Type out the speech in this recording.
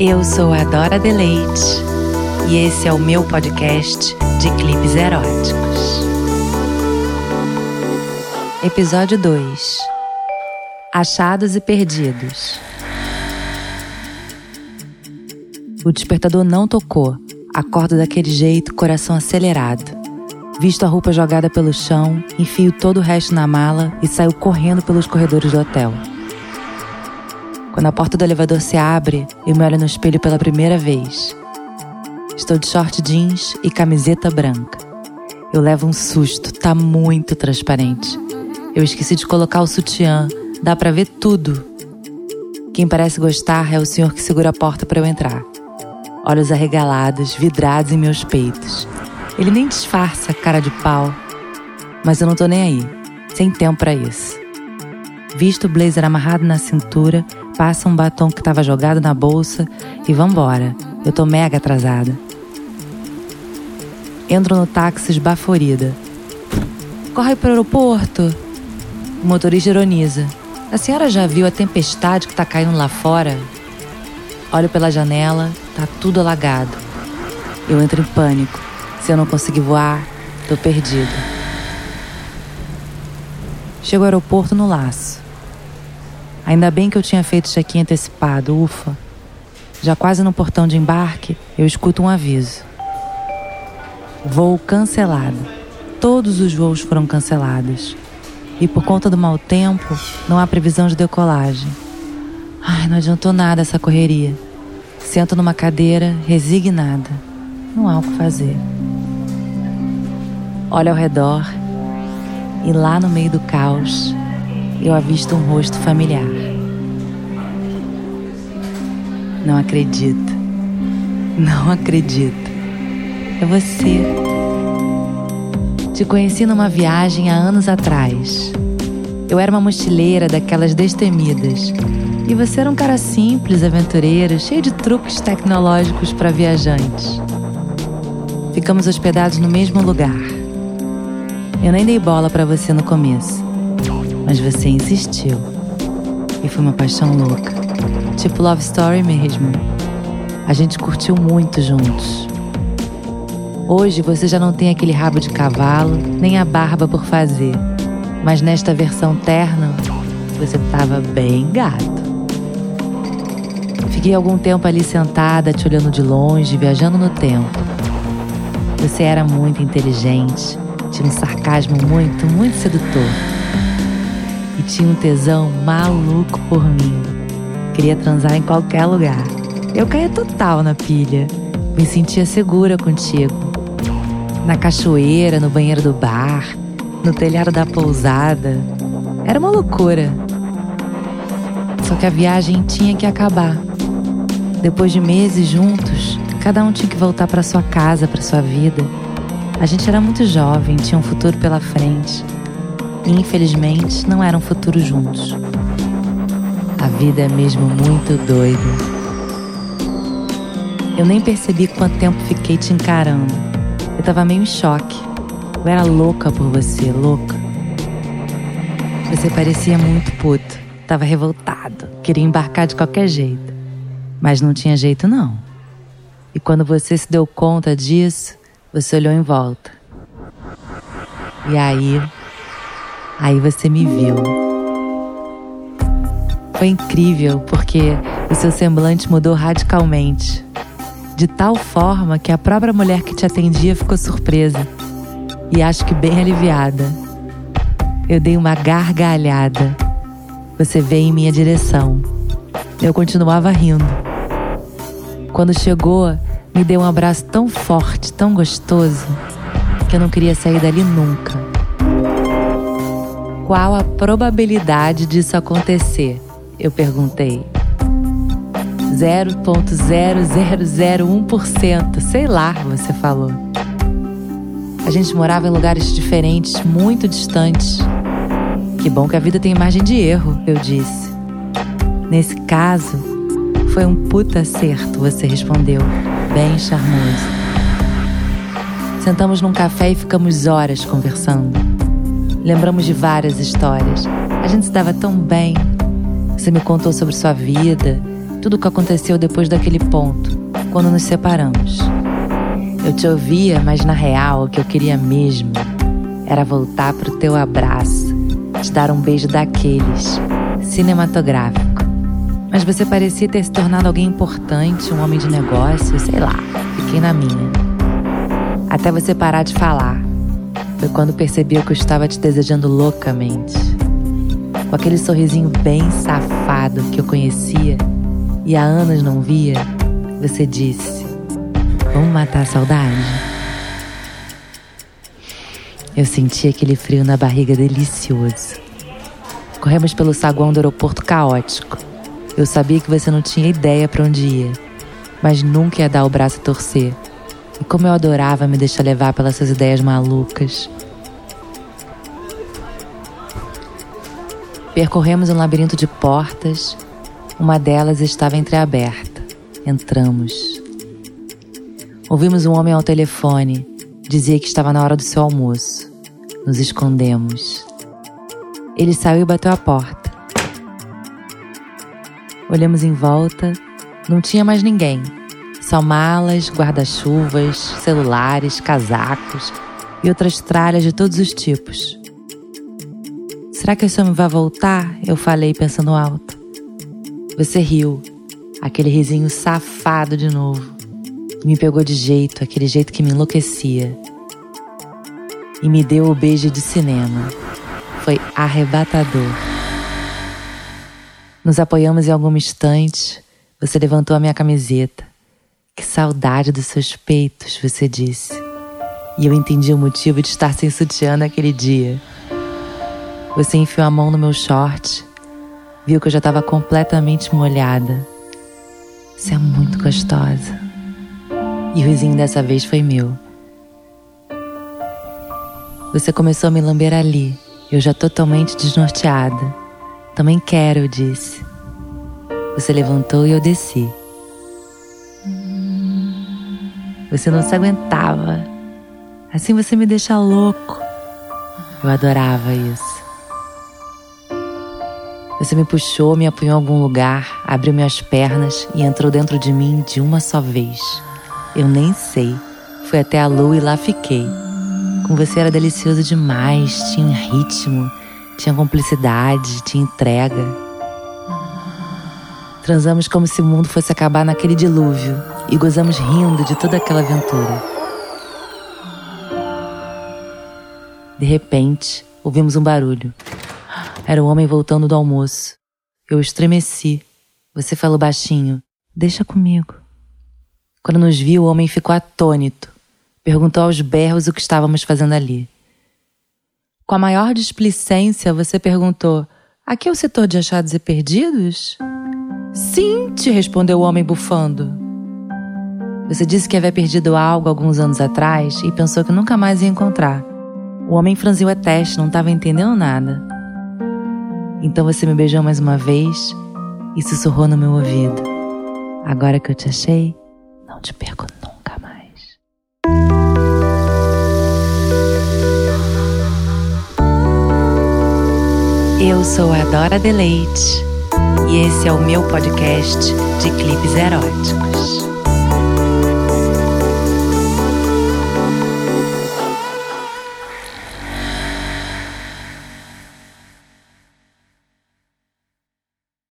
Eu sou a Dora Deleite e esse é o meu podcast de clipes eróticos. Episódio 2 Achados e Perdidos. O despertador não tocou. Acordo daquele jeito, coração acelerado. Visto a roupa jogada pelo chão, enfio todo o resto na mala e saio correndo pelos corredores do hotel. Quando a porta do elevador se abre, eu me olho no espelho pela primeira vez. Estou de short jeans e camiseta branca. Eu levo um susto, tá muito transparente. Eu esqueci de colocar o sutiã, dá para ver tudo. Quem parece gostar é o senhor que segura a porta para eu entrar. Olhos arregalados, vidrados em meus peitos. Ele nem disfarça, cara de pau. Mas eu não tô nem aí, sem tempo para isso. Visto o blazer amarrado na cintura, passa um batom que estava jogado na bolsa e vambora. Eu tô mega atrasada. Entro no táxi esbaforida. Corre para o aeroporto. O motorista ironiza. A senhora já viu a tempestade que tá caindo lá fora? Olho pela janela, tá tudo alagado. Eu entro em pânico. Se eu não conseguir voar, tô perdida. Chego ao aeroporto no laço. Ainda bem que eu tinha feito check-in antecipado, ufa. Já quase no portão de embarque, eu escuto um aviso. Voo cancelado. Todos os voos foram cancelados. E por conta do mau tempo, não há previsão de decolagem. Ai, não adiantou nada essa correria. Sento numa cadeira, resignada. Não há o que fazer. Olho ao redor e lá no meio do caos, eu avisto um rosto familiar. Não acredito. Não acredito. É você. Te conheci numa viagem há anos atrás. Eu era uma mochileira daquelas destemidas. E você era um cara simples, aventureiro, cheio de truques tecnológicos para viajantes. Ficamos hospedados no mesmo lugar. Eu nem dei bola para você no começo mas você insistiu. E foi uma paixão louca. Tipo love story mesmo. A gente curtiu muito juntos. Hoje você já não tem aquele rabo de cavalo, nem a barba por fazer. Mas nesta versão terna, você tava bem gato. Fiquei algum tempo ali sentada, te olhando de longe, viajando no tempo. Você era muito inteligente, tinha um sarcasmo muito, muito sedutor tinha um tesão maluco por mim. Queria transar em qualquer lugar. Eu caía total na pilha. Me sentia segura contigo. Na cachoeira, no banheiro do bar, no telhado da pousada. Era uma loucura. Só que a viagem tinha que acabar. Depois de meses juntos, cada um tinha que voltar para sua casa, para sua vida. A gente era muito jovem, tinha um futuro pela frente e infelizmente não eram futuros juntos. A vida é mesmo muito doida. Eu nem percebi quanto tempo fiquei te encarando. Eu tava meio em choque. Eu era louca por você, louca. Você parecia muito puto. Tava revoltado. Queria embarcar de qualquer jeito. Mas não tinha jeito, não. E quando você se deu conta disso, você olhou em volta. E aí Aí você me viu. Foi incrível porque o seu semblante mudou radicalmente. De tal forma que a própria mulher que te atendia ficou surpresa e acho que bem aliviada. Eu dei uma gargalhada. Você veio em minha direção. Eu continuava rindo. Quando chegou, me deu um abraço tão forte, tão gostoso, que eu não queria sair dali nunca. Qual a probabilidade disso acontecer? Eu perguntei. 0.0001%, sei lá, você falou. A gente morava em lugares diferentes, muito distantes. Que bom que a vida tem margem de erro, eu disse. Nesse caso, foi um puta acerto, você respondeu, bem charmoso. Sentamos num café e ficamos horas conversando. Lembramos de várias histórias. A gente estava tão bem. Você me contou sobre sua vida, tudo o que aconteceu depois daquele ponto, quando nos separamos. Eu te ouvia, mas na real o que eu queria mesmo era voltar pro teu abraço, te dar um beijo daqueles, cinematográfico. Mas você parecia ter se tornado alguém importante, um homem de negócio, sei lá, fiquei na minha. Até você parar de falar. Foi quando percebi que eu estava te desejando loucamente. Com aquele sorrisinho bem safado que eu conhecia e há anos não via, você disse: Vamos matar a saudade? Eu senti aquele frio na barriga delicioso. Corremos pelo saguão do aeroporto caótico. Eu sabia que você não tinha ideia para onde ia, mas nunca ia dar o braço a torcer. E como eu adorava me deixar levar pelas suas ideias malucas. Percorremos um labirinto de portas. Uma delas estava entreaberta. Entramos. Ouvimos um homem ao telefone. Dizia que estava na hora do seu almoço. Nos escondemos. Ele saiu e bateu a porta. Olhamos em volta. Não tinha mais ninguém. Só malas, guarda-chuvas, celulares, casacos e outras tralhas de todos os tipos. Será que esse homem vai voltar? Eu falei pensando alto. Você riu, aquele risinho safado de novo. Me pegou de jeito, aquele jeito que me enlouquecia. E me deu o beijo de cinema. Foi arrebatador. Nos apoiamos em algum instante. Você levantou a minha camiseta. Que saudade dos seus peitos, você disse. E eu entendi o motivo de estar sem sutiã naquele dia. Você enfiou a mão no meu short, viu que eu já estava completamente molhada. Você é muito gostosa. E o risinho dessa vez foi meu. Você começou a me lamber ali, eu já totalmente desnorteada. Também quero, eu disse. Você levantou e eu desci. Você não se aguentava. Assim você me deixa louco. Eu adorava isso. Você me puxou, me apunhou em algum lugar, abriu minhas pernas e entrou dentro de mim de uma só vez. Eu nem sei. Fui até a lua e lá fiquei. Com você era delicioso demais, tinha ritmo, tinha cumplicidade, tinha entrega. Transamos como se o mundo fosse acabar naquele dilúvio e gozamos rindo de toda aquela aventura. De repente, ouvimos um barulho. Era o homem voltando do almoço. Eu estremeci. Você falou baixinho: Deixa comigo. Quando nos viu, o homem ficou atônito. Perguntou aos berros o que estávamos fazendo ali. Com a maior displicência, você perguntou: Aqui é o setor de achados e perdidos? Sim, te respondeu o homem bufando. Você disse que havia perdido algo alguns anos atrás e pensou que nunca mais ia encontrar. O homem franziu a testa, não estava entendendo nada. Então você me beijou mais uma vez e sussurrou no meu ouvido: Agora que eu te achei, não te perco Eu sou a Dora Deleite e esse é o meu podcast de clipes eróticos.